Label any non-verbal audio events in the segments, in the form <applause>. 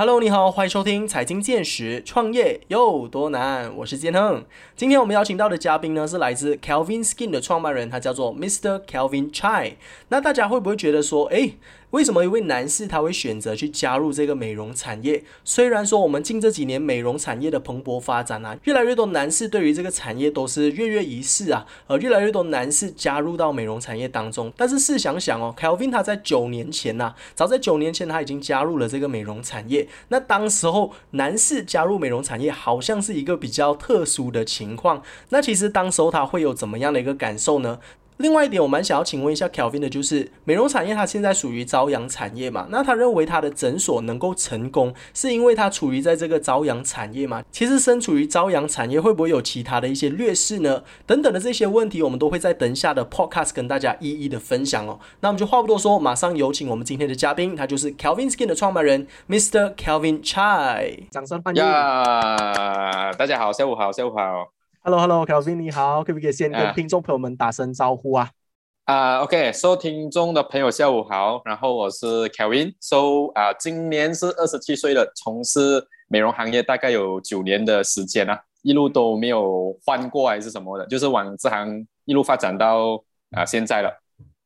Hello，你好，欢迎收听财经见识，创业有多难？我是建亨。今天我们邀请到的嘉宾呢，是来自 Calvin Skin 的创办人，他叫做 Mr. Calvin Chai。那大家会不会觉得说，诶，为什么一位男士他会选择去加入这个美容产业？虽然说我们近这几年美容产业的蓬勃发展啊，越来越多男士对于这个产业都是跃跃欲试啊，呃，越来越多男士加入到美容产业当中。但是试想想哦，Calvin 他在九年前呐，早在九年前他已经加入了这个美容产业。那当时候男士加入美容产业，好像是一个比较特殊的情况。那其实当时候他会有怎么样的一个感受呢？另外一点，我蛮想要请问一下 Kelvin 的，就是美容产业它现在属于朝阳产业嘛？那他认为他的诊所能够成功，是因为他处于在这个朝阳产业嘛？其实身处于朝阳产业，会不会有其他的一些劣势呢？等等的这些问题，我们都会在等下的 Podcast 跟大家一一的分享哦。那我们就话不多说，马上有请我们今天的嘉宾，他就是 Kelvin Skin 的创办人 Mr. Kelvin Chai，掌声欢迎！呀，大家好，下午好，下午好。Hello，Hello，Kelvin，你好，可不可以先跟听众朋友们打声招呼啊？啊，OK，收听众的朋友下午好，然后我是 Kelvin，So 啊，今年是二十七岁了，从事美容行业大概有九年的时间了，一路都没有换过还是什么的，就是往这行一路发展到啊现在了。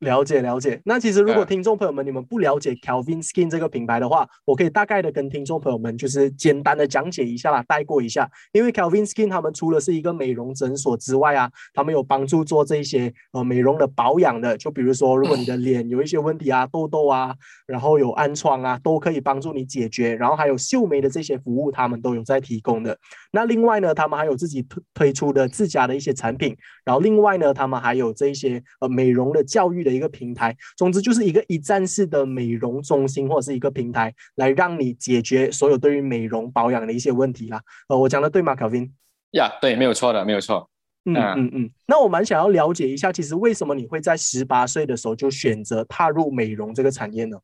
了解了解，那其实如果听众朋友们你们不了解 Calvin Skin 这个品牌的话，我可以大概的跟听众朋友们就是简单的讲解一下啦，带过一下。因为 Calvin Skin 他们除了是一个美容诊所之外啊，他们有帮助做这些呃美容的保养的，就比如说如果你的脸有一些问题啊，<laughs> 痘痘啊，然后有暗疮啊，都可以帮助你解决。然后还有秀眉的这些服务，他们都有在提供的。那另外呢，他们还有自己推推出的自家的一些产品。然后另外呢，他们还有这些呃美容的教育的。一个平台，总之就是一个一站式的美容中心，或者是一个平台，来让你解决所有对于美容保养的一些问题啦。呃，我讲的对吗，Kevin？呀，对，没有错的，没有错。嗯嗯嗯。那我蛮想要了解一下，其实为什么你会在十八岁的时候就选择踏入美容这个产业呢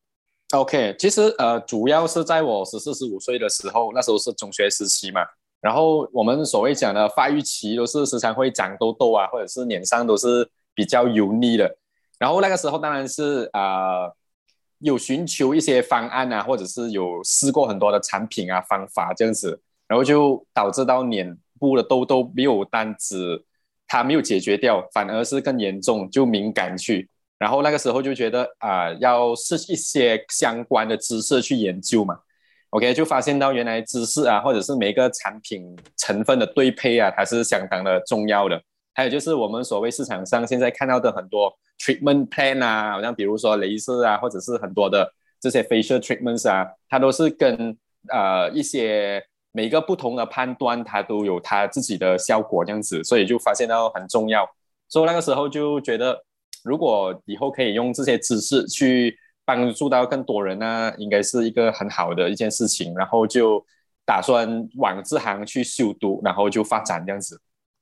？OK，其实呃，主要是在我十四十五岁的时候，那时候是中学时期嘛。然后我们所谓讲的发育期，都是时常会长痘痘啊，或者是脸上都是比较油腻的。然后那个时候当然是啊，有寻求一些方案啊，或者是有试过很多的产品啊方法这样子，然后就导致到脸部的痘痘没有单子，它没有解决掉，反而是更严重，就敏感去。然后那个时候就觉得啊，要是一些相关的知识去研究嘛，OK，就发现到原来知识啊，或者是每个产品成分的对配啊，它是相当的重要的。还有就是我们所谓市场上现在看到的很多 treatment plan 啊，好像比如说镭射啊，或者是很多的这些 facial treatments 啊，它都是跟呃一些每个不同的判断，它都有它自己的效果这样子，所以就发现到很重要。所以那个时候就觉得，如果以后可以用这些知识去帮助到更多人呢，应该是一个很好的一件事情。然后就打算往这行去修读，然后就发展这样子。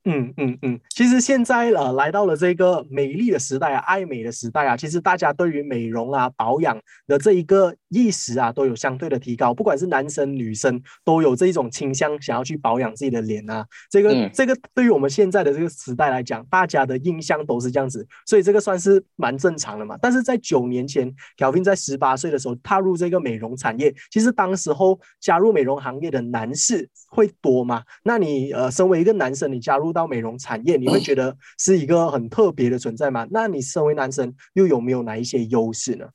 嗯嗯嗯，其实现在呃来到了这个美丽的时代啊，爱美的时代啊，其实大家对于美容啊、保养的这一个意识啊，都有相对的提高。不管是男生女生，都有这一种倾向，想要去保养自己的脸啊。这个这个对于我们现在的这个时代来讲，大家的印象都是这样子，所以这个算是蛮正常的嘛。但是在九年前，小斌在十八岁的时候踏入这个美容产业，其实当时候加入美容行业的男士会多吗？那你呃，身为一个男生，你加入到美容产业，你会觉得是一个很特别的存在吗？那你身为男生，又有没有哪一些优势呢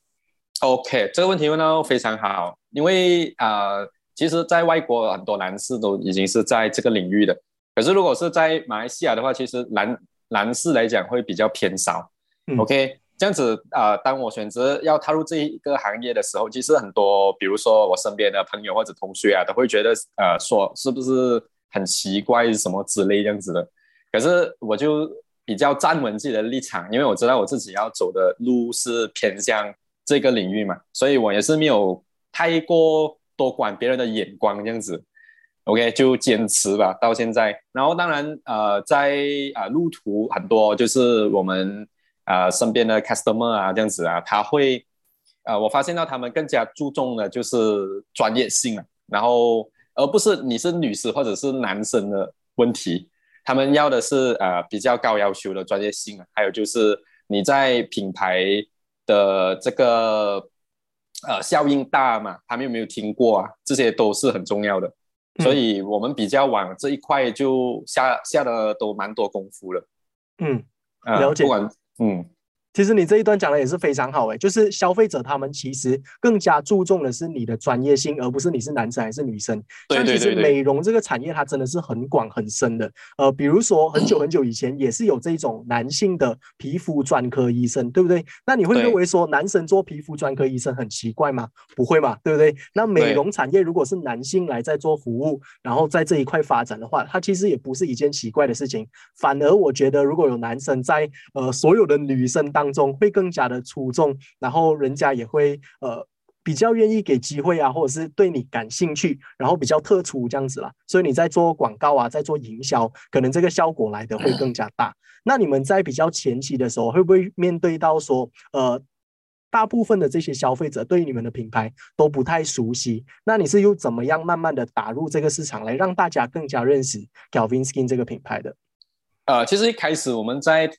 ？OK，这个问题问到非常好，因为啊，其实，在外国很多男士都已经是在这个领域的，可是如果是在马来西亚的话，其实男男士来讲会比较偏少。OK，这样子啊，当我选择要踏入这一个行业的时候，其实很多，比如说我身边的朋友或者同学啊，都会觉得呃，说是不是很奇怪什么之类这样子的。可是我就比较站稳自己的立场，因为我知道我自己要走的路是偏向这个领域嘛，所以我也是没有太过多管别人的眼光这样子。OK，就坚持吧，到现在。然后当然呃，在啊路途很多，就是我们啊身边的 customer 啊这样子啊，他会啊我发现到他们更加注重的就是专业性了，然后而不是你是女士或者是男生的问题。他们要的是呃比较高要求的专业性，还有就是你在品牌的这个呃效应大嘛，他们有没有听过啊？这些都是很重要的，所以我们比较往这一块就下下的都蛮多功夫了。嗯，了解。不管嗯。其实你这一段讲的也是非常好诶，就是消费者他们其实更加注重的是你的专业性，而不是你是男生还是女生。像其实美容这个产业它真的是很广很深的。呃，比如说很久很久以前也是有这种男性的皮肤专科医生，对不对？那你会认为说男生做皮肤专科医生很奇怪吗？不会嘛，对不对？那美容产业如果是男性来在做服务，然后在这一块发展的话，它其实也不是一件奇怪的事情。反而我觉得如果有男生在呃所有的女生当当中会更加的出众，然后人家也会呃比较愿意给机会啊，或者是对你感兴趣，然后比较特殊这样子啦。所以你在做广告啊，在做营销，可能这个效果来的会更加大。那你们在比较前期的时候，会不会面对到说呃大部分的这些消费者对于你们的品牌都不太熟悉？那你是又怎么样慢慢的打入这个市场，来让大家更加认识 Calvin Skin 这个品牌的？呃，其实一开始我们在。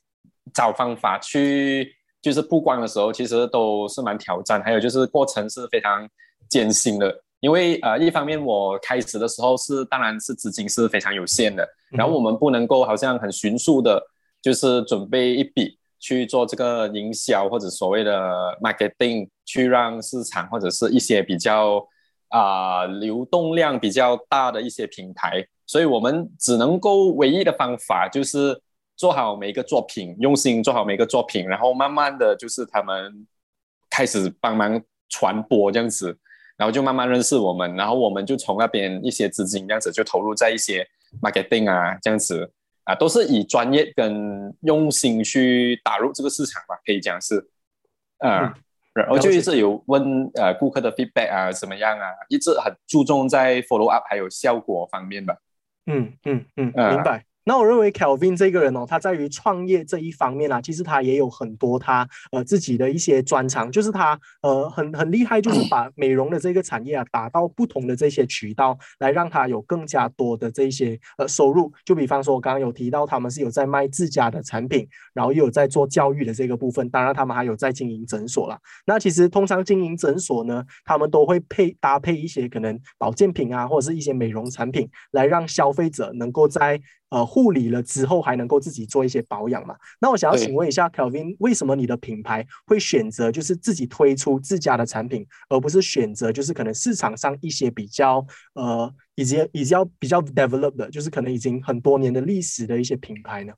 找方法去就是曝光的时候，其实都是蛮挑战，还有就是过程是非常艰辛的。因为呃，一方面我开始的时候是，当然是资金是非常有限的，然后我们不能够好像很迅速的，就是准备一笔去做这个营销或者所谓的 marketing，去让市场或者是一些比较啊流动量比较大的一些平台，所以我们只能够唯一的方法就是。做好每一个作品，用心做好每一个作品，然后慢慢的就是他们开始帮忙传播这样子，然后就慢慢认识我们，然后我们就从那边一些资金这样子就投入在一些 marketing 啊这样子啊，都是以专业跟用心去打入这个市场吧，可以讲是，啊，然后就一直有问呃顾客的 feedback 啊怎么样啊，一直很注重在 follow up 还有效果方面吧。嗯嗯嗯，明白。那我认为 Kelvin 这个人哦，他在于创业这一方面啊，其实他也有很多他呃自己的一些专长，就是他呃很很厉害，就是把美容的这个产业啊打到不同的这些渠道，来让他有更加多的这些呃收入。就比方说我刚刚有提到，他们是有在卖自家的产品，然后又有在做教育的这个部分，当然他们还有在经营诊所啦。那其实通常经营诊所呢，他们都会配搭配一些可能保健品啊，或者是一些美容产品，来让消费者能够在呃，护理了之后还能够自己做一些保养嘛？那我想要请问一下，Kelvin，为什么你的品牌会选择就是自己推出自家的产品，而不是选择就是可能市场上一些比较呃，以及以及要比较 developed 的，就是可能已经很多年的历史的一些品牌呢？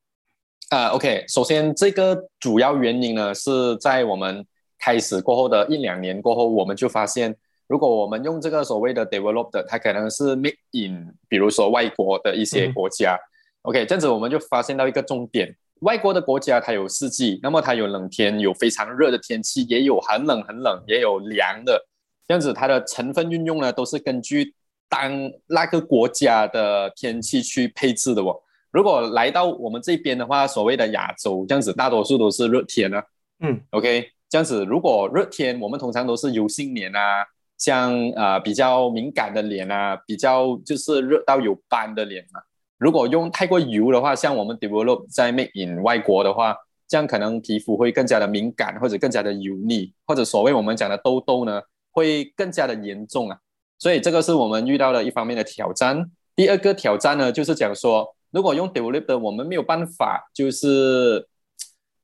啊，OK，首先这个主要原因呢，是在我们开始过后的一两年过后，我们就发现。如果我们用这个所谓的 developed，它可能是 made in，比如说外国的一些国家，OK，这样子我们就发现到一个重点：外国的国家它有四季，那么它有冷天，有非常热的天气，也有很冷很冷，也有凉的，这样子它的成分运用呢都是根据当那个国家的天气去配置的哦。如果来到我们这边的话，所谓的亚洲这样子，大多数都是热天啊，嗯，OK，这样子如果热天，我们通常都是油性脸啊。像呃比较敏感的脸啊，比较就是热到有斑的脸嘛。如果用太过油的话，像我们 develop 在 make in 外国的话，这样可能皮肤会更加的敏感，或者更加的油腻，或者所谓我们讲的痘痘呢，会更加的严重啊。所以这个是我们遇到的一方面的挑战。第二个挑战呢，就是讲说，如果用 develop 的，我们没有办法，就是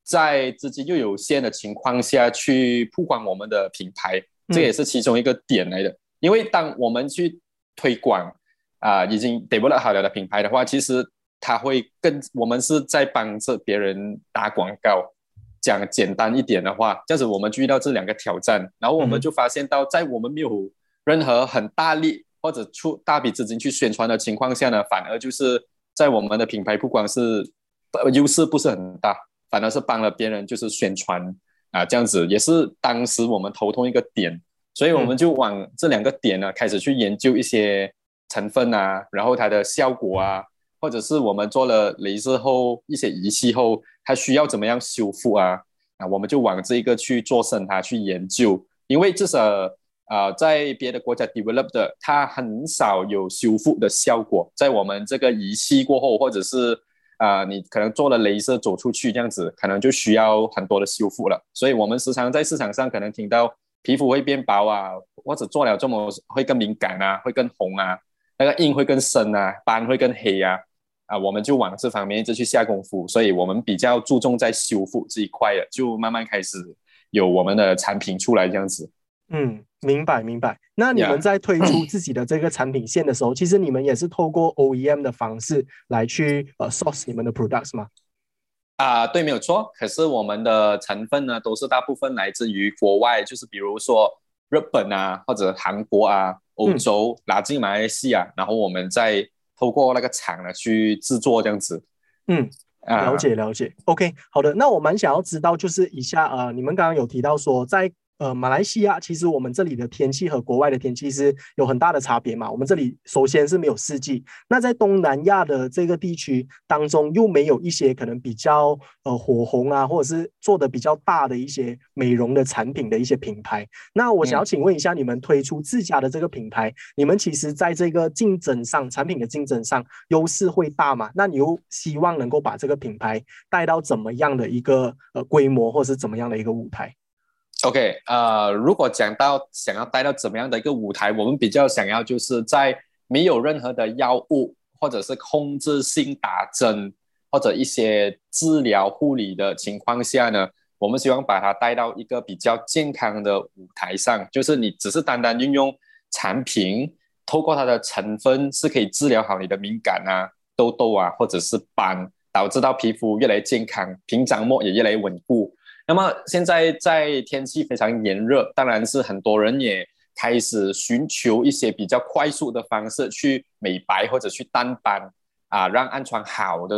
在资金又有限的情况下去曝光我们的品牌。这也是其中一个点来的，因为当我们去推广啊已经 develop 好了的品牌的话，其实它会更我们是在帮着别人打广告。讲简单一点的话，这样子我们遇到这两个挑战，然后我们就发现到，在我们没有任何很大力或者出大笔资金去宣传的情况下呢，反而就是在我们的品牌不光是优势不是很大，反而是帮了别人就是宣传。啊，这样子也是当时我们头痛一个点，所以我们就往这两个点呢开始去研究一些成分啊，然后它的效果啊，或者是我们做了镭射后一些仪器后，它需要怎么样修复啊？啊，我们就往这一个去做深它去研究，因为至少啊，在别的国家 develop 的，它很少有修复的效果，在我们这个仪器过后，或者是。啊，你可能做了镭射走出去这样子，可能就需要很多的修复了。所以，我们时常在市场上可能听到皮肤会变薄啊，或者做了这么会更敏感啊，会更红啊，那个印会更深啊，斑会更黑啊，啊，我们就往这方面一直去下功夫，所以我们比较注重在修复这一块的，就慢慢开始有我们的产品出来这样子。嗯，明白明白。那你们在推出自己的这个产品线的时候，其实你们也是透过 OEM 的方式来去呃 source 你们的 products 吗？啊，对，没有错。可是我们的成分呢，都是大部分来自于国外，就是比如说日本啊，或者韩国啊、欧洲拉进马来西亚，然后我们再透过那个厂呢去制作这样子。嗯，了解了解。OK，好的。那我蛮想要知道，就是以下呃，你们刚刚有提到说在。呃，马来西亚其实我们这里的天气和国外的天气是有很大的差别嘛。我们这里首先是没有四季，那在东南亚的这个地区当中，又没有一些可能比较呃火红啊，或者是做的比较大的一些美容的产品的一些品牌。那我想要请问一下，你们推出自家的这个品牌，你们其实在这个竞争上，产品的竞争上优势会大吗？那你又希望能够把这个品牌带到怎么样的一个呃规模，或者是怎么样的一个舞台？OK，呃，如果讲到想要带到怎么样的一个舞台，我们比较想要就是在没有任何的药物或者是控制性打针或者一些治疗护理的情况下呢，我们希望把它带到一个比较健康的舞台上，就是你只是单单运用产品，透过它的成分是可以治疗好你的敏感啊、痘痘啊或者是斑，导致到皮肤越来越健康，屏障膜也越来越稳固。那么现在在天气非常炎热，当然是很多人也开始寻求一些比较快速的方式去美白或者去淡斑啊，让暗疮好的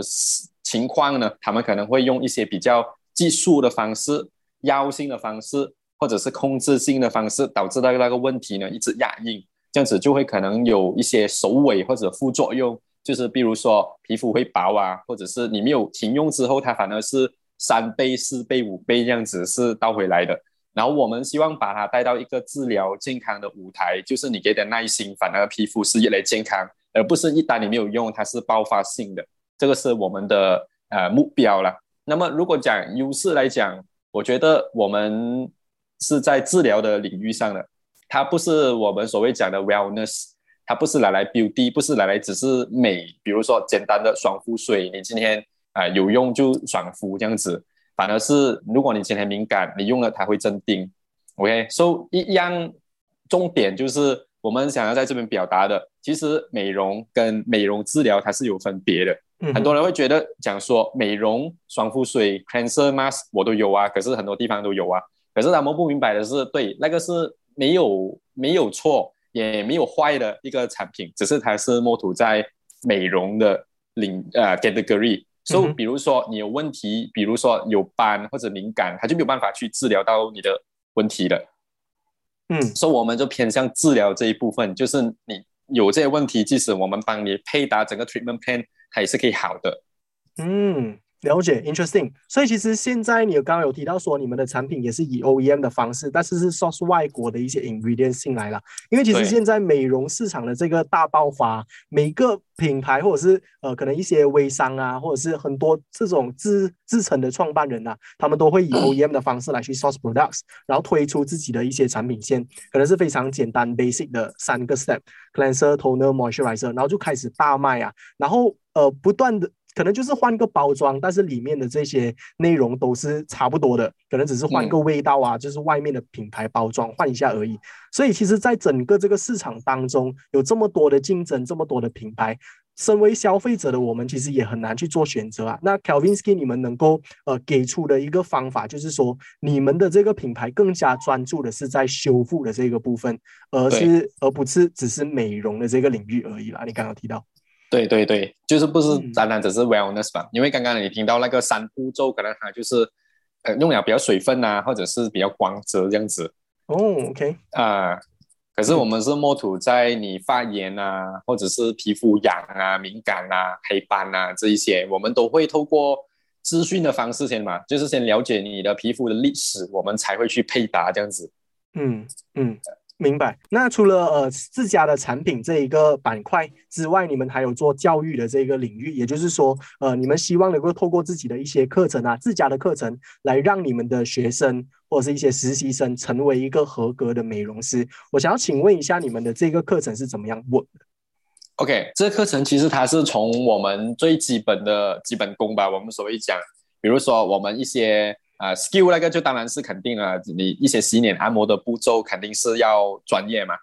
情况呢，他们可能会用一些比较技术的方式、药性的方式，或者是控制性的方式，导致到那个问题呢一直压印，这样子就会可能有一些首尾或者副作用，就是比如说皮肤会薄啊，或者是你没有停用之后，它反而是。三倍、四倍、五倍这样子是倒回来的，然后我们希望把它带到一个治疗健康的舞台，就是你给点耐心，反而皮肤是越来越健康，而不是一旦你没有用，它是爆发性的，这个是我们的呃目标了。那么如果讲优势来讲，我觉得我们是在治疗的领域上的，它不是我们所谓讲的 wellness，它不是拿来 beauty，不是拿来只是美，比如说简单的爽肤水，你今天。啊，有用就爽肤这样子，反而是如果你今天敏感，你用了它会镇定。OK，所以一样重点就是我们想要在这边表达的，其实美容跟美容治疗它是有分别的。很多人会觉得讲说美容爽肤水、cleanser mask 我都有啊，可是很多地方都有啊，可是他们不明白的是，对，那个是没有没有错，也没有坏的一个产品，只是它是摸土在美容的领呃 category。所以，比如说你有问题，比如说有斑或者敏感，它就没有办法去治疗到你的问题了。嗯，所以我们就偏向治疗这一部分，就是你有这些问题，即使我们帮你配搭整个 treatment plan，它也是可以好的。嗯。了解，interesting。所以其实现在你刚刚有提到说，你们的产品也是以 OEM 的方式，但是是 source 外国的一些 ingredients 进来了。因为其实现在美容市场的这个大爆发，每个品牌或者是呃可能一些微商啊，或者是很多这种自自成的创办人呐，他们都会以 <coughs> OEM 的方式来去 source products，然后推出自己的一些产品线，可能是非常简单 basic 的三个 step：cleanser、toner、moisturizer，然后就开始大卖啊，然后呃不断的。可能就是换个包装，但是里面的这些内容都是差不多的，可能只是换个味道啊，就是外面的品牌包装换一下而已。所以其实，在整个这个市场当中，有这么多的竞争，这么多的品牌，身为消费者的我们，其实也很难去做选择啊。那 Kelvinsky，你们能够呃给出的一个方法，就是说，你们的这个品牌更加专注的是在修复的这个部分，而是而不是只是美容的这个领域而已啦。你刚刚提到。对对对，就是不是单单只是 wellness 吧？因为刚刚你听到那个三步骤，可能它就是呃用了比较水分啊，或者是比较光泽这样子。哦，OK 啊，可是我们是摸土在你发炎啊，或者是皮肤痒啊、敏感啊、黑斑啊这一些，我们都会透过资讯的方式先嘛，就是先了解你的皮肤的历史，我们才会去配搭这样子。嗯嗯。明白。那除了呃自家的产品这一个板块之外，你们还有做教育的这个领域，也就是说，呃，你们希望能够透过自己的一些课程啊，自家的课程，来让你们的学生或者是一些实习生成为一个合格的美容师。我想要请问一下，你们的这个课程是怎么样 work 的？OK，这课程其实它是从我们最基本的基本功吧，我们所谓讲，比如说我们一些。啊，skill 那个就当然是肯定了，你一些洗脸按摩的步骤肯定是要专业嘛。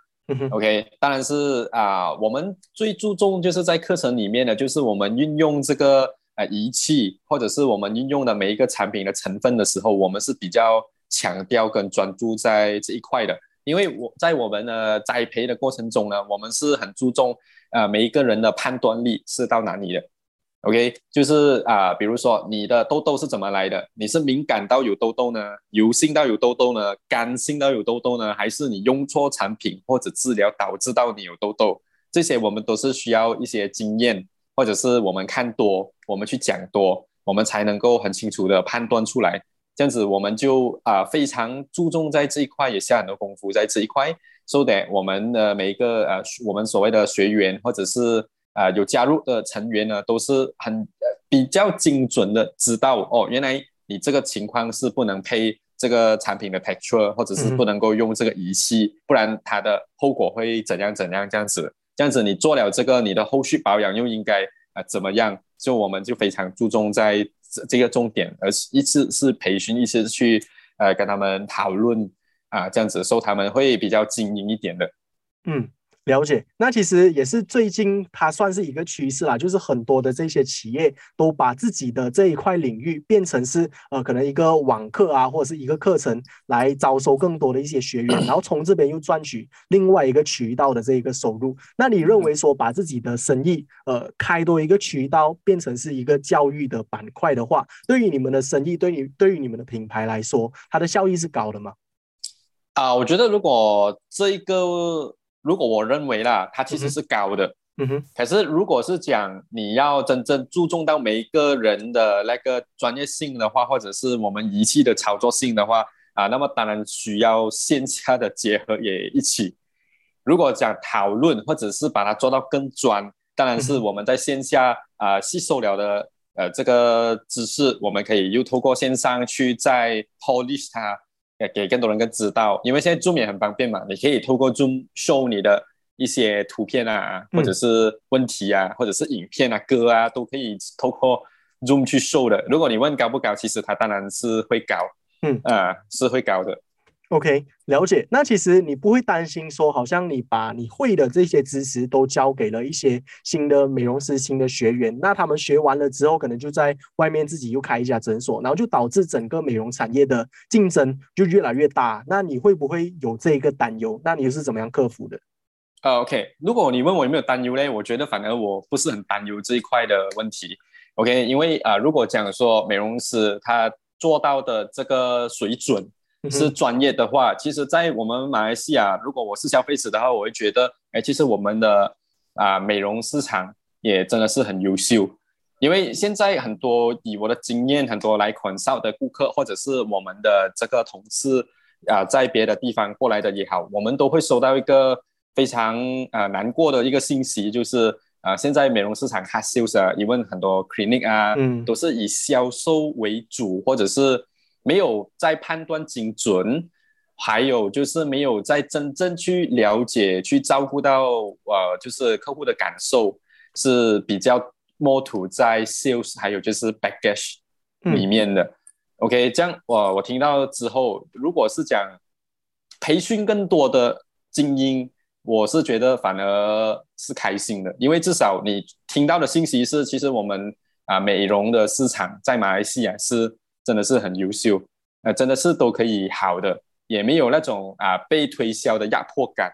OK，当然是啊，我们最注重就是在课程里面的，就是我们运用这个呃仪器，或者是我们运用的每一个产品的成分的时候，我们是比较强调跟专注在这一块的。因为我在我们的栽培的过程中呢，我们是很注重呃每一个人的判断力是到哪里的。OK，就是啊，比如说你的痘痘是怎么来的？你是敏感到有痘痘呢？油性到有痘痘呢？干性到有痘痘呢？还是你用错产品或者治疗导致到你有痘痘？这些我们都是需要一些经验，或者是我们看多，我们去讲多，我们才能够很清楚的判断出来。这样子我们就啊非常注重在这一块，也下很多功夫在这一块，so that 我们的每一个呃我们所谓的学员或者是。啊，有加入的成员呢，都是很比较精准的知道哦，原来你这个情况是不能配这个产品的 texture，或者是不能够用这个仪器，不然它的后果会怎样怎样这样子。这样子你做了这个，你的后续保养又应该啊怎么样？就我们就非常注重在这这个重点，而一次是培训，一次去呃跟他们讨论啊，这样子，所以他们会比较精英一点的。嗯。了解，那其实也是最近它算是一个趋势啦，就是很多的这些企业都把自己的这一块领域变成是呃可能一个网课啊，或者是一个课程来招收更多的一些学员，然后从这边又赚取另外一个渠道的这一个收入。那你认为说把自己的生意呃开多一个渠道变成是一个教育的板块的话，对于你们的生意，对于对于你们的品牌来说，它的效益是高的吗？啊，我觉得如果这一个。如果我认为啦，它其实是高的，嗯哼。可是如果是讲你要真正注重到每一个人的那个专业性的话，或者是我们仪器的操作性的话，啊，那么当然需要线下的结合也一起。如果讲讨论或者是把它做到更专，当然是我们在线下啊吸收了的呃这个知识，我们可以又透过线上去再 polish 它。给更多人更知道，因为现在 Zoom 也很方便嘛，你可以透过 Zoom show 你的一些图片啊，或者是问题啊，或者是影片啊、歌啊，都可以透过 Zoom 去 show 的。如果你问高不高，其实它当然是会高，嗯啊，是会高的。OK，了解。那其实你不会担心说，好像你把你会的这些知识都交给了一些新的美容师、新的学员，那他们学完了之后，可能就在外面自己又开一家诊所，然后就导致整个美容产业的竞争就越来越大。那你会不会有这一个担忧？那你是怎么样克服的？呃，OK，如果你问我有没有担忧嘞，我觉得反而我不是很担忧这一块的问题。OK，因为啊，如果讲说美容师他做到的这个水准。是专业的话，其实，在我们马来西亚，如果我是消费者的话，我会觉得，哎，其实我们的啊美容市场也真的是很优秀。因为现在很多以我的经验，很多来款少的顾客，或者是我们的这个同事啊，在别的地方过来的也好，我们都会收到一个非常啊难过的一个信息，就是啊，现在美容市场它销售，因为很多 clinic 啊，嗯，都是以销售为主，或者是。没有在判断精准，还有就是没有在真正去了解、去照顾到呃，就是客户的感受是比较摸土在 sales，还有就是 baggage 里面的。OK，这样我我听到之后，如果是讲培训更多的精英，我是觉得反而是开心的，因为至少你听到的信息是，其实我们啊美容的市场在马来西亚是。真的是很优秀，呃，真的是都可以好的，也没有那种啊被推销的压迫感，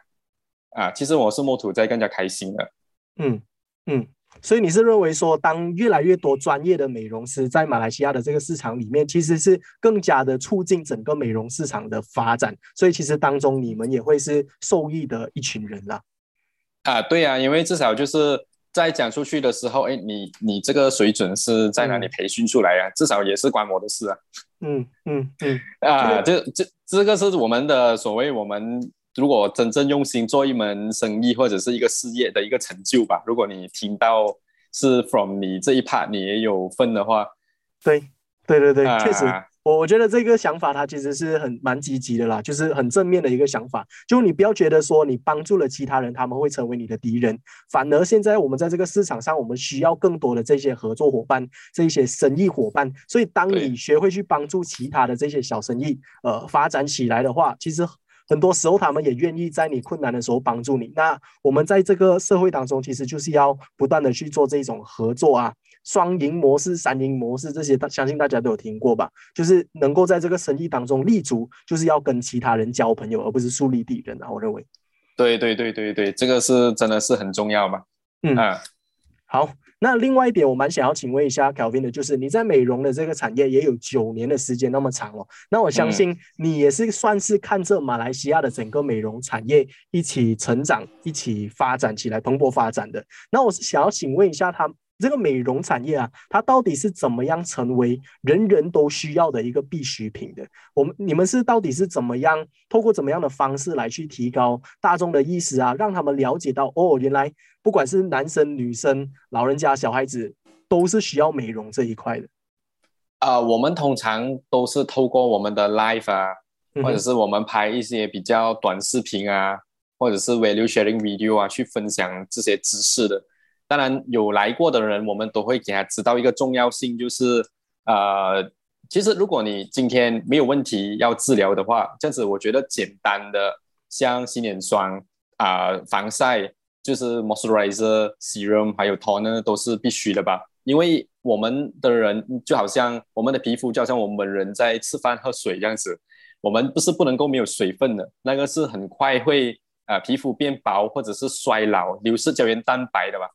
啊，其实我是摸土在更加开心的，嗯嗯，所以你是认为说，当越来越多专业的美容师在马来西亚的这个市场里面，其实是更加的促进整个美容市场的发展，所以其实当中你们也会是受益的一群人啦。啊，对呀，因为至少就是。在讲出去的时候，哎，你你这个水准是在哪里培训出来呀？至少也是关我的事啊。嗯嗯嗯。啊，这这这个是我们的所谓我们如果真正用心做一门生意或者是一个事业的一个成就吧。如果你听到是 from 你这一 part 你也有份的话，对对对对，啊确实。我我觉得这个想法它其实是很蛮积极的啦，就是很正面的一个想法。就你不要觉得说你帮助了其他人，他们会成为你的敌人，反而现在我们在这个市场上，我们需要更多的这些合作伙伴，这些生意伙伴。所以当你学会去帮助其他的这些小生意，呃，发展起来的话，其实。很多时候，他们也愿意在你困难的时候帮助你。那我们在这个社会当中，其实就是要不断的去做这种合作啊，双赢模式、三赢模式这些，大相信大家都有听过吧？就是能够在这个生意当中立足，就是要跟其他人交朋友，而不是树立敌人啊。我认为，对对对对对，这个是真的是很重要嘛。嗯啊，好。那另外一点，我蛮想要请问一下 Kelvin 的，就是你在美容的这个产业也有九年的时间那么长哦。那我相信你也是算是看着马来西亚的整个美容产业一起成长、一起发展起来、蓬勃发展的。那我是想要请问一下他。这个美容产业啊，它到底是怎么样成为人人都需要的一个必需品的？我们你们是到底是怎么样透过怎么样的方式来去提高大众的意识啊，让他们了解到哦，原来不管是男生、女生、老人家、小孩子，都是需要美容这一块的。啊、我们通常都是透过我们的 live 啊，嗯或者是我们拍一些比较短视频啊，或者是 value sharing video 啊，去分享这些知识的。当然，有来过的人，我们都会给他知道一个重要性，就是呃，其实如果你今天没有问题要治疗的话，这样子我觉得简单的像洗脸霜啊、防晒，就是 moisturizer、serum 还有 toner 都是必须的吧？因为我们的人就好像我们的皮肤，就好像我们人在吃饭喝水这样子，我们不是不能够没有水分的，那个是很快会啊、皮肤变薄或者是衰老，流失胶原蛋白的吧？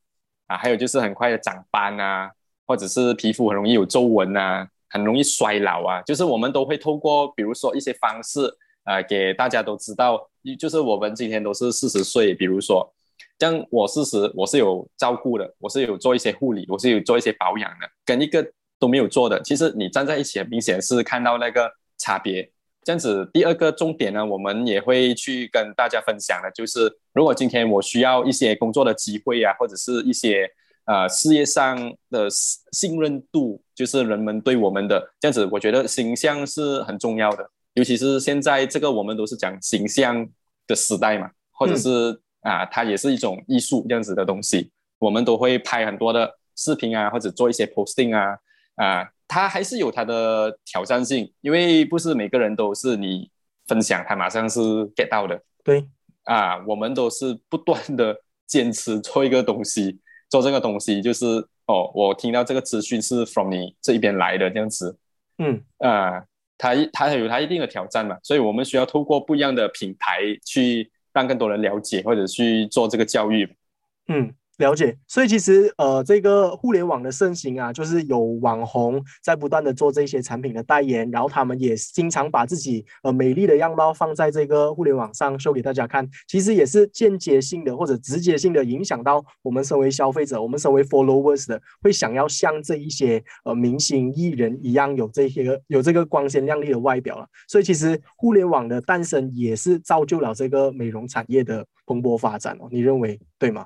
啊，还有就是很快的长斑啊，或者是皮肤很容易有皱纹啊，很容易衰老啊，就是我们都会透过比如说一些方式，呃，给大家都知道，就是我们今天都是四十岁，比如说，像我四十，我是有照顾的，我是有做一些护理，我是有做一些保养的，跟一个都没有做的，其实你站在一起，很明显是看到那个差别。这样子，第二个重点呢，我们也会去跟大家分享的，就是如果今天我需要一些工作的机会啊，或者是一些呃事业上的信任度，就是人们对我们的这样子，我觉得形象是很重要的，尤其是现在这个我们都是讲形象的时代嘛，或者是、啊，它也是一种艺术这样子的东西，我们都会拍很多的视频啊，或者做一些 posting 啊，啊。它还是有它的挑战性，因为不是每个人都是你分享，他马上是 get 到的。对啊，我们都是不断的坚持做一个东西，做这个东西就是哦，我听到这个资讯是 from 你这一边来的这样子。嗯啊，它它有它一定的挑战嘛，所以我们需要透过不一样的品牌去让更多人了解，或者去做这个教育。嗯。了解，所以其实呃，这个互联网的盛行啊，就是有网红在不断的做这些产品的代言，然后他们也经常把自己呃美丽的样貌放在这个互联网上秀给大家看，其实也是间接性的或者直接性的影响到我们身为消费者，我们身为 followers 的，会想要像这一些呃明星艺人一样有这些有这个光鲜亮丽的外表了。所以其实互联网的诞生也是造就了这个美容产业的蓬勃发展哦，你认为对吗？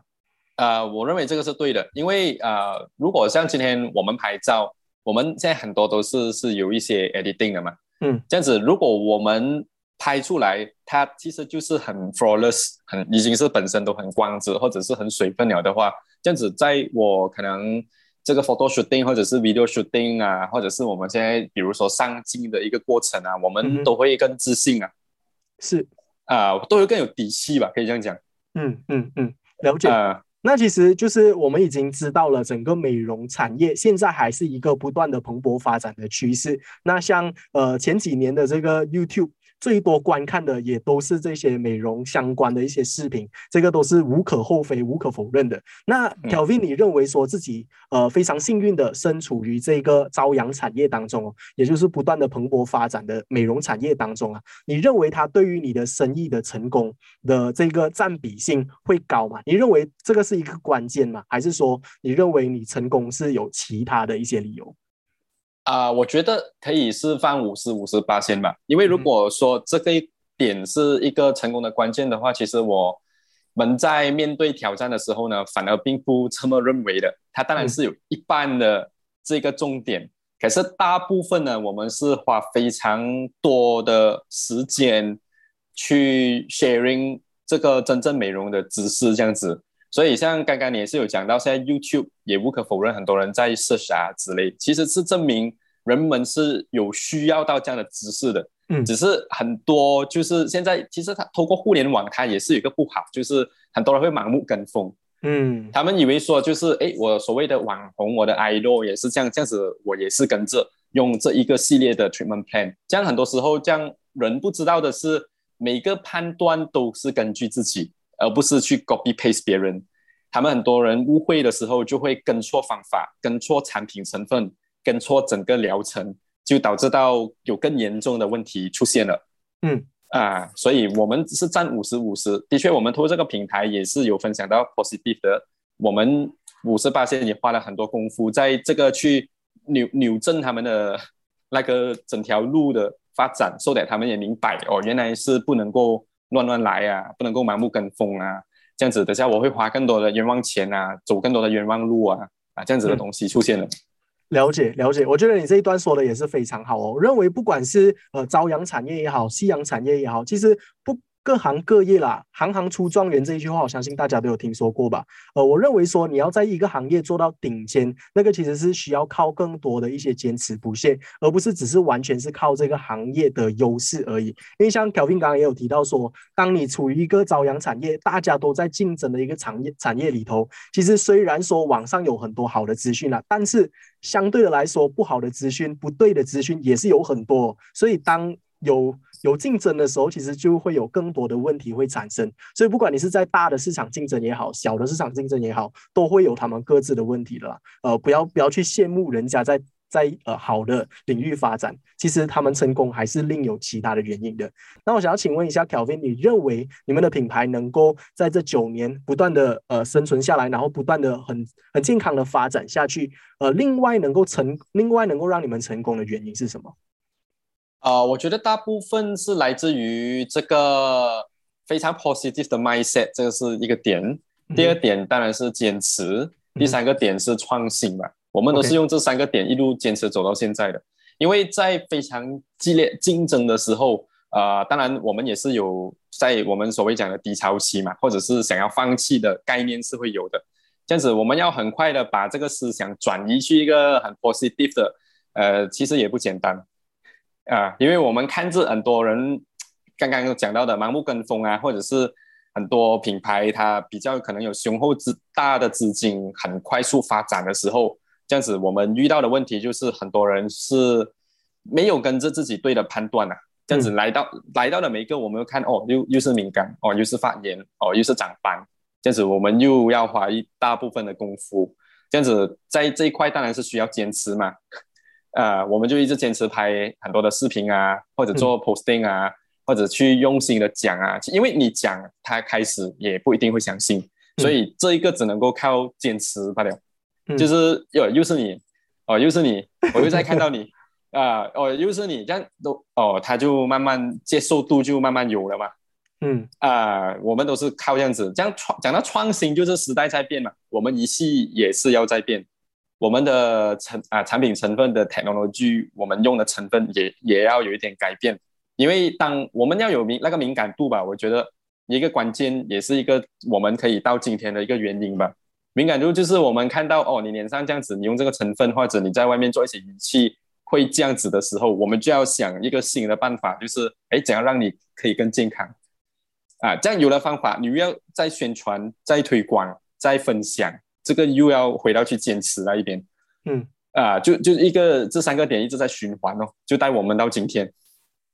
呃，我认为这个是对的，因为呃，如果像今天我们拍照，我们现在很多都是是有一些 editing 的嘛，嗯，这样子，如果我们拍出来，它其实就是很 flawless，很已经是本身都很光泽或者是很水分了的话，这样子，在我可能这个 photo shooting 或者是 video shooting 啊，或者是我们现在比如说上镜的一个过程啊，我嗯们都会更自信啊，是。啊、都会更有底气吧，可以这样讲，嗯嗯嗯，了解。啊、那其实就是我们已经知道了，整个美容产业现在还是一个不断的蓬勃发展的趋势。那像呃前几年的这个 YouTube。最多观看的也都是这些美容相关的一些视频，这个都是无可厚非、无可否认的。那 Kelvin，你认为说自己呃非常幸运的身处于这个朝阳产业当中哦，也就是不断的蓬勃发展的美容产业当中啊，你认为它对于你的生意的成功的这个占比性会高吗？你认为这个是一个关键吗？还是说你认为你成功是有其他的一些理由？啊、我觉得可以是放五十五十八先吧，因为如果说这个点是一个成功的关键的话，其实我们在面对挑战的时候呢，反而并不这么认为的。它当然是有一半的这个重点，可是大部分呢，我们是花非常多的时间去 sharing 这个真正美容的知识，这样子。所以像刚刚你也是有讲到，现在 YouTube 也无可否认，很多人在设啊之类，其实是证明人们是有需要到这样的知识的。嗯，只是很多就是现在，其实它通过互联网，它也是有一个不好，就是很多人会盲目跟风。嗯，他们以为说就是哎，我所谓的网红，我的 idol 也是这样，这样子我也是跟着用这一个系列的 treatment plan。这样很多时候，这样人不知道的是，每个判断都是根据自己，而不是去 copy paste 别人。他们很多人误会的时候，就会跟错方法，跟错产品成分，跟错整个疗程。就导致到有更严重的问题出现了，嗯啊，所以我们是占五十五十，的确，我们通过这个平台也是有分享到 positive 的，我们五十八线也花了很多功夫在这个去扭扭正他们的 <laughs> 那个整条路的发展，说的他们也明白哦，原来是不能够乱乱来啊，不能够盲目跟风啊，这样子，等下我会花更多的冤枉钱啊，走更多的冤枉路啊，啊，这样子的东西出现了。了解了解，我觉得你这一段说的也是非常好哦。我认为不管是呃朝阳产业也好，夕阳产业也好，其实不。各行各业啦，行行出状元这一句话，我相信大家都有听说过吧？呃，我认为说你要在一个行业做到顶尖，那个其实是需要靠更多的一些坚持不懈，而不是只是完全是靠这个行业的优势而已。因为像小平刚刚也有提到说，当你处于一个朝阳产业，大家都在竞争的一个产业产业里头，其实虽然说网上有很多好的资讯啦，但是相对的来说，不好的资讯、不对的资讯也是有很多。所以当有有竞争的时候，其实就会有更多的问题会产生。所以，不管你是在大的市场竞争也好，小的市场竞争也好，都会有他们各自的问题的啦。呃，不要不要去羡慕人家在在呃好的领域发展，其实他们成功还是另有其他的原因的。那我想要请问一下，Kelvin，你认为你们的品牌能够在这九年不断的呃生存下来，然后不断的很很健康的发展下去，呃，另外能够成，另外能够让你们成功的原因是什么？啊，我觉得大部分是来自于这个非常 positive 的 mindset，这个是一个点。第二点当然是坚持，第三个点是创新嘛。我们都是用这三个点一路坚持走到现在的。因为在非常激烈竞争的时候，啊，当然我们也是有在我们所谓讲的低潮期嘛，或者是想要放弃的概念是会有的。这样子，我们要很快的把这个思想转移去一个很 positive 的，呃，其实也不简单。啊，因为我们看着很多人刚刚讲到的盲目跟风啊，或者是很多品牌它比较可能有雄厚资大的资金，很快速发展的时候，这样子我们遇到的问题就是很多人是没有跟着自己对的判断啊，这样子来到来到的每一个，我们看哦，又又是敏感哦，又是发炎哦，又是长斑，这样子我们又要花一大部分的功夫，这样子在这一块当然是需要坚持嘛。呃，我们就一直坚持拍很多的视频啊，或者做 posting 啊，或者去用心的讲啊。因为你讲，他开始也不一定会相信，所以这一个只能够靠坚持罢了。就是又又是你，哦，又是你，我又在看到你 <laughs> 啊，哦，又是你，这样都哦，他就慢慢接受度就慢慢有了嘛。嗯啊，我们都是靠这样子，这样创讲到创新，就是时代在变嘛，我们一系也是要在变。我们的成啊产品成分的 technology，我们用的成分也也要有一点改变，因为当我们要有敏那个敏感度吧，我觉得一个关键也是一个我们可以到今天的一个原因吧。敏感度就是我们看到哦，你脸上这样子，你用这个成分，或者你在外面做一些仪器会这样子的时候，我们就要想一个新的办法，就是哎，怎样让你可以更健康啊？这样有了方法，你又要再宣传、再推广、再分享。这个又要回到去坚持那一边，嗯啊，就就一个这三个点一直在循环哦，就带我们到今天。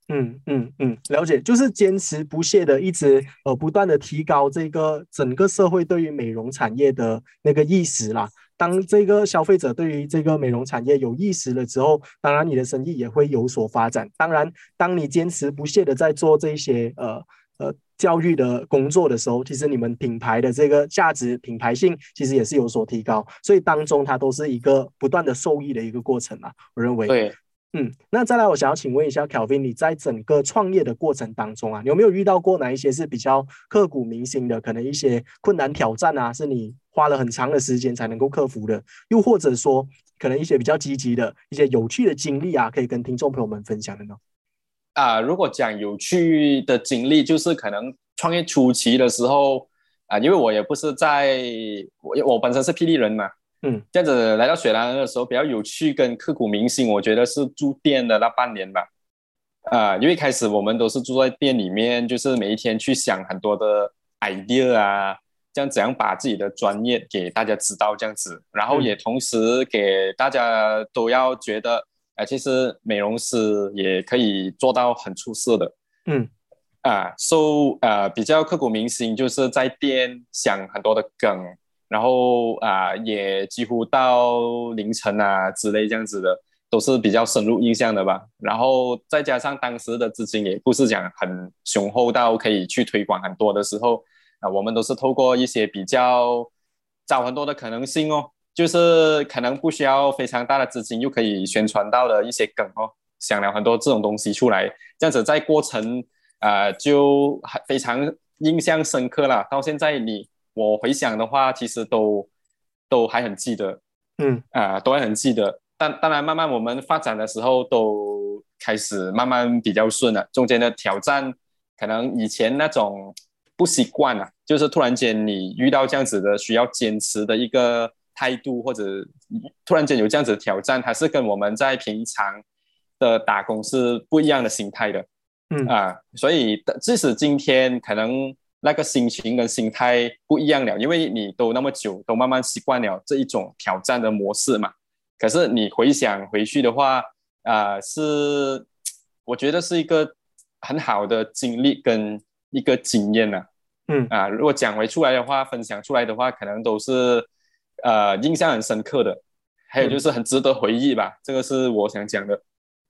嗯嗯嗯，了解，就是坚持不懈的，一直呃不断的提高这个整个社会对于美容产业的那个意识啦。当这个消费者对于这个美容产业有意识了之后，当然你的生意也会有所发展。当然，当你坚持不懈的在做这些呃。呃，教育的工作的时候，其实你们品牌的这个价值、品牌性，其实也是有所提高，所以当中它都是一个不断的受益的一个过程啊。我认为，对嗯，那再来，我想要请问一下 Kelvin，你在整个创业的过程当中啊，有没有遇到过哪一些是比较刻骨铭心的？可能一些困难挑战啊，是你花了很长的时间才能够克服的？又或者说，可能一些比较积极的一些有趣的经历啊，可以跟听众朋友们分享的呢？啊，如果讲有趣的经历，就是可能创业初期的时候啊，因为我也不是在我我本身是霹雳人嘛。嗯，这样子来到雪兰的时候比较有趣跟刻骨铭心，我觉得是住店的那半年吧。啊，因为开始我们都是住在店里面，就是每一天去想很多的 idea 啊，这样怎样把自己的专业给大家知道这样子，然后也同时给大家都要觉得，哎，其实美容师也可以做到很出色的。嗯，啊，so 啊比较刻骨铭心，就是在店想很多的梗。然后啊，也几乎到凌晨啊之类这样子的，都是比较深入印象的吧。然后再加上当时的资金也不是讲很雄厚到可以去推广很多的时候，啊，我们都是透过一些比较找很多的可能性哦，就是可能不需要非常大的资金，又可以宣传到的一些梗哦，想了很多这种东西出来，这样子在过程啊就非常印象深刻了。到现在你。我回想的话，其实都都还很记得，嗯啊，都还很记得。但当然，慢慢我们发展的时候，都开始慢慢比较顺了。中间的挑战，可能以前那种不习惯啊，就是突然间你遇到这样子的需要坚持的一个态度，或者突然间有这样子的挑战，还是跟我们在平常的打工是不一样的心态的，嗯啊，所以即使今天可能。那个心情跟心态不一样了，因为你都那么久，都慢慢习惯了这一种挑战的模式嘛。可是你回想回去的话，啊，是我觉得是一个很好的经历跟一个经验呐。嗯啊，如果讲回出来的话，分享出来的话，可能都是呃印象很深刻的，还有就是很值得回忆吧。这个是我想讲的。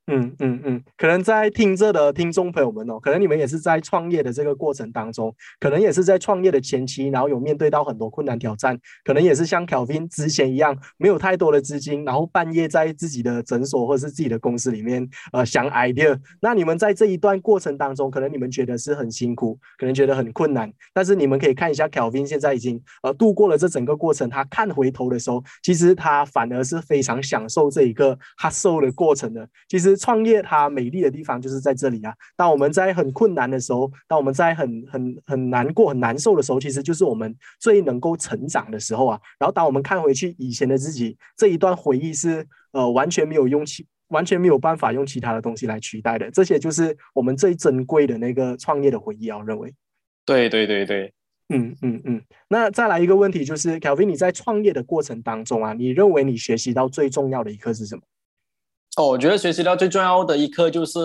嗯嗯嗯，可能在听着的听众朋友们哦，可能你们也是在创业的这个过程当中，可能也是在创业的前期，然后有面对到很多困难挑战，可能也是像 Kelvin 之前一样，没有太多的资金，然后半夜在自己的诊所或者是自己的公司里面呃想 idea。那你们在这一段过程当中，可能你们觉得是很辛苦，可能觉得很困难，但是你们可以看一下 Kelvin 现在已经呃度过了这整个过程，他看回头的时候，其实他反而是非常享受这一个 hustle 的过程的，其实。创业它美丽的地方就是在这里啊！当我们在很困难的时候，当我们在很很很难过、很难受的时候，其实就是我们最能够成长的时候啊。然后，当我们看回去以前的自己，这一段回忆是呃完全没有用其完全没有办法用其他的东西来取代的。这些就是我们最珍贵的那个创业的回忆啊！我认为，对对对对，嗯嗯嗯。那再来一个问题，就是 Kelvin，你在创业的过程当中啊，你认为你学习到最重要的一课是什么？哦，我觉得学习到最重要的一课就是，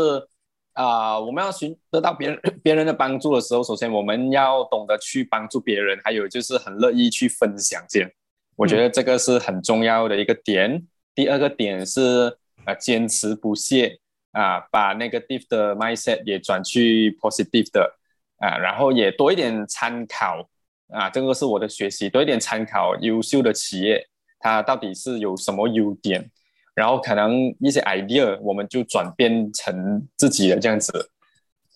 啊，我们要寻得到别人 <laughs> 别人的帮助的时候，首先我们要懂得去帮助别人，还有就是很乐意去分享先。我觉得这个是很重要的一个点。第二个点是，呃，坚持不懈啊，把 negative 的 mindset 也转去 positive 的啊，然后也多一点参考啊，这个是我的学习，多一点参考优秀的企业，它到底是有什么优点。然后可能一些 idea 我们就转变成自己的这样子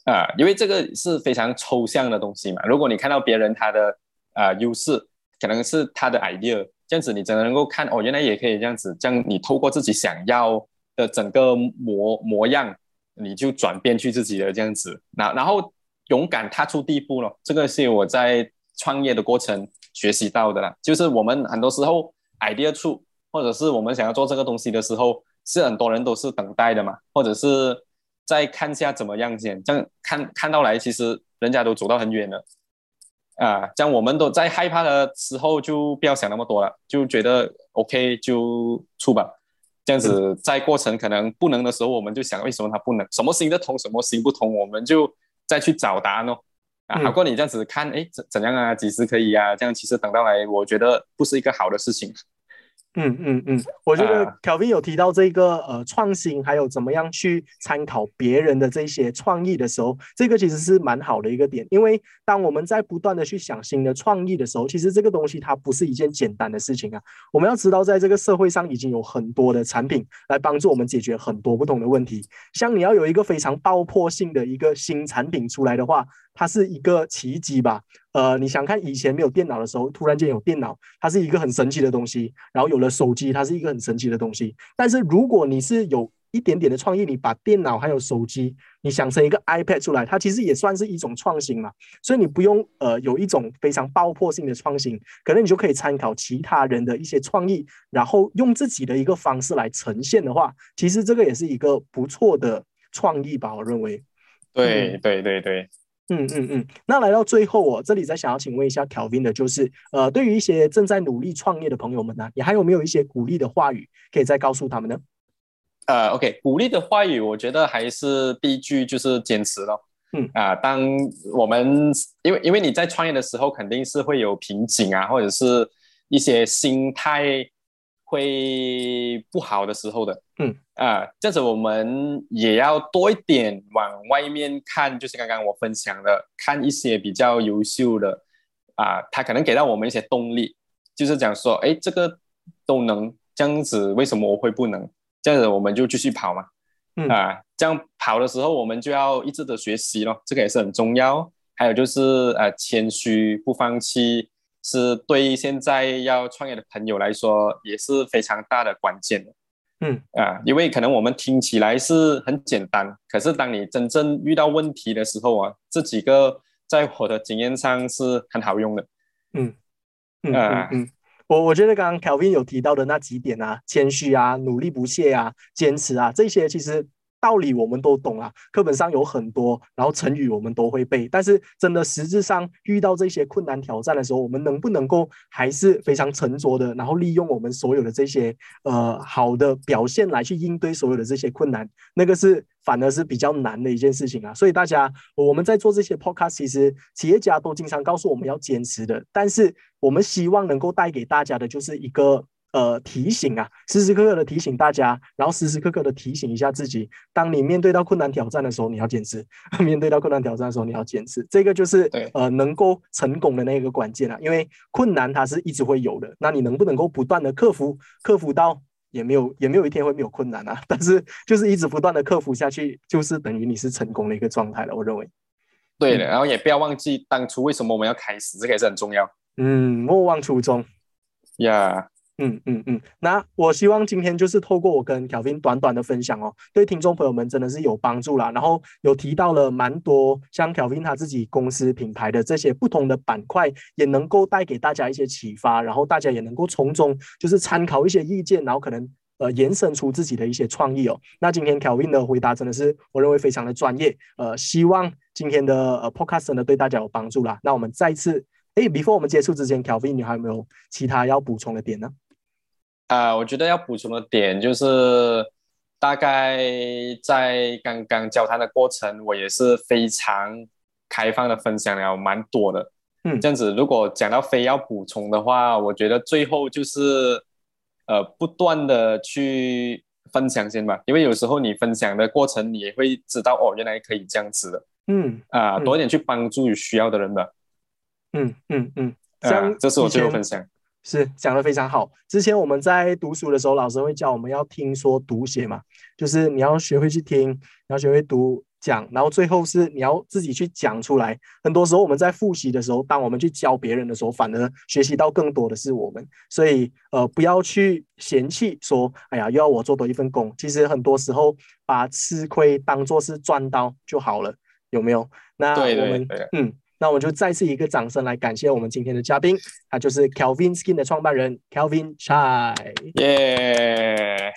啊，因为这个是非常抽象的东西嘛。如果你看到别人他的啊优势，可能是他的 idea，这样子你真的能够看哦，原来也可以这样子。这样你透过自己想要的整个模模样，你就转变去自己的这样子。那然后勇敢踏出第一步了，这个是我在创业的过程学习到的啦。就是我们很多时候 idea 出。或者是我们想要做这个东西的时候，是很多人都是等待的嘛，或者是再看下怎么样先，这样看看到来，其实人家都走到很远了，啊，这样我们都在害怕的时候就不要想那么多了，就觉得 OK 就出吧，这样子在过程可能不能的时候，我们就想为什么他不能，什么行得通，什么行不通，我们就再去找答案哦，啊，好过你这样子看，哎怎怎样啊，几时可以啊，这样其实等到来，我觉得不是一个好的事情。嗯嗯嗯，我觉得啊 Kelvin 有提到这个呃创新，还有怎么样去参考别人的这些创意的时候，这个其实是蛮好的一个点。因为当我们在不断的去想新的创意的时候，其实这个东西它不是一件简单的事情啊。我们要知道，在这个社会上已经有很多的产品来帮助我们解决很多不同的问题。像你要有一个非常爆破性的一个新产品出来的话，它是一个奇迹吧？呃，你想看以前没有电脑的时候，突然间有电脑，它是一个很神奇的东西。然后有了手机，它是一个很神奇的东西。但是如果你是有一点点的创意，你把电脑还有手机，你想成一个 iPad 出来，它其实也算是一种创新嘛。所以你不用呃有一种非常爆破性的创新，可能你就可以参考其他人的一些创意，然后用自己的一个方式来呈现的话，其实这个也是一个不错的创意吧，我认为。对对对对，嗯嗯嗯，那来到最后我这里再想要请问一下 Kelvin 的，就是呃，对于一些正在努力创业的朋友们呢，你还有没有一些鼓励的话语可以再告诉他们呢？呃，OK，鼓励的话语，我觉得还是第一句就是坚持咯。嗯啊、当我们因为因为你在创业的时候，肯定是会有瓶颈啊，或者是一些心态会不好的时候的。嗯啊、这样子我们也要多一点往外面看，就是刚刚我分享的，看一些比较优秀的啊、他可能给到我们一些动力，就是讲说，哎，这个都能这样子，为什么我会不能？这样子我们就继续跑嘛。嗯啊，这样跑的时候，我们就要一直的学习咯，这个也是很重要。还有就是呃，谦虚不放弃，是对现在要创业的朋友来说也是非常大的关键的。嗯啊，因为可能我们听起来是很简单，可是当你真正遇到问题的时候啊，这几个在我的经验上是很好用的。嗯嗯啊嗯，我我觉得刚刚 Kelvin 有提到的那几点啊，谦虚啊，努力不懈啊，坚持啊，这些其实道理我们都懂啊，课本上有很多，然后成语我们都会背，但是真的实质上遇到这些困难挑战的时候，我们能不能够还是非常沉着的，然后利用我们所有的这些呃好的表现来去应对所有的这些困难，那个是反而是比较难的一件事情啊。所以大家我们在做这些 podcast，其实企业家都经常告诉我们要坚持的，但是我们希望能够带给大家的就是一个。呃，提醒啊，时时刻刻的提醒大家，然后时时刻刻的提醒一下自己，当你面对到困难挑战的时候，你要坚持；<laughs> 面对到困难挑战的时候，你要坚持。这个就是对呃能够成功的那个关键啊，因为困难它是一直会有的，那你能不能够不断的克服，克服到也没有也没有一天会没有困难啊，<laughs> 但是就是一直不断的克服下去，就是等于你是成功的一个状态了。我认为，对的，嗯然后也不要忘记当初为什么我们要开始，这个也是很重要嗯，莫忘初衷。呀。嗯嗯嗯，那我希望今天就是透过我跟 Kelvin 短短的分享哦，对听众朋友们真的是有帮助啦。然后有提到了蛮多像 Kelvin 他自己公司品牌的这些不同的板块，也能够带给大家一些启发，然后大家也能够从中就是参考一些意见，然后可能呃延伸出自己的一些创意哦。那今天 Kelvin 的回答真的是我认为非常的专业，呃，希望今天的呃 Podcast 呢对大家有帮助啦。那我们再次。哎，before 我们结束之前，Kelvin，你还有没有其他要补充的点呢？啊、我觉得要补充的点就是，大概在刚刚交谈的过程，我也是非常开放的分享了蛮多的。嗯这样子，如果讲到非要补充的话，我觉得最后就是呃，不断的去分享先吧，因为有时候你分享的过程，你也会知道哦，原来可以这样子的嗯啊、嗯多一点去帮助有需要的人吧。嗯嗯嗯，啊、像这是我最后分享。是讲的非常好。之前我们在读书的时候，老师会教我们要听说读写嘛，就是你要学会去听，你要学会读讲，然后最后是你要自己去讲出来。很多时候我们在复习的时候，当我们去教别人的时候，反而学习到更多的是我们。所以呃，不要去嫌弃说，哎呀，又要我做多一份工。其实很多时候把吃亏当做是赚到就好了，有没有？那对我们对对嗯。那我们就再次一个掌声来感谢我们今天的嘉宾，他就是 Kelvin Skin 的创办人 Kelvin Chai。耶、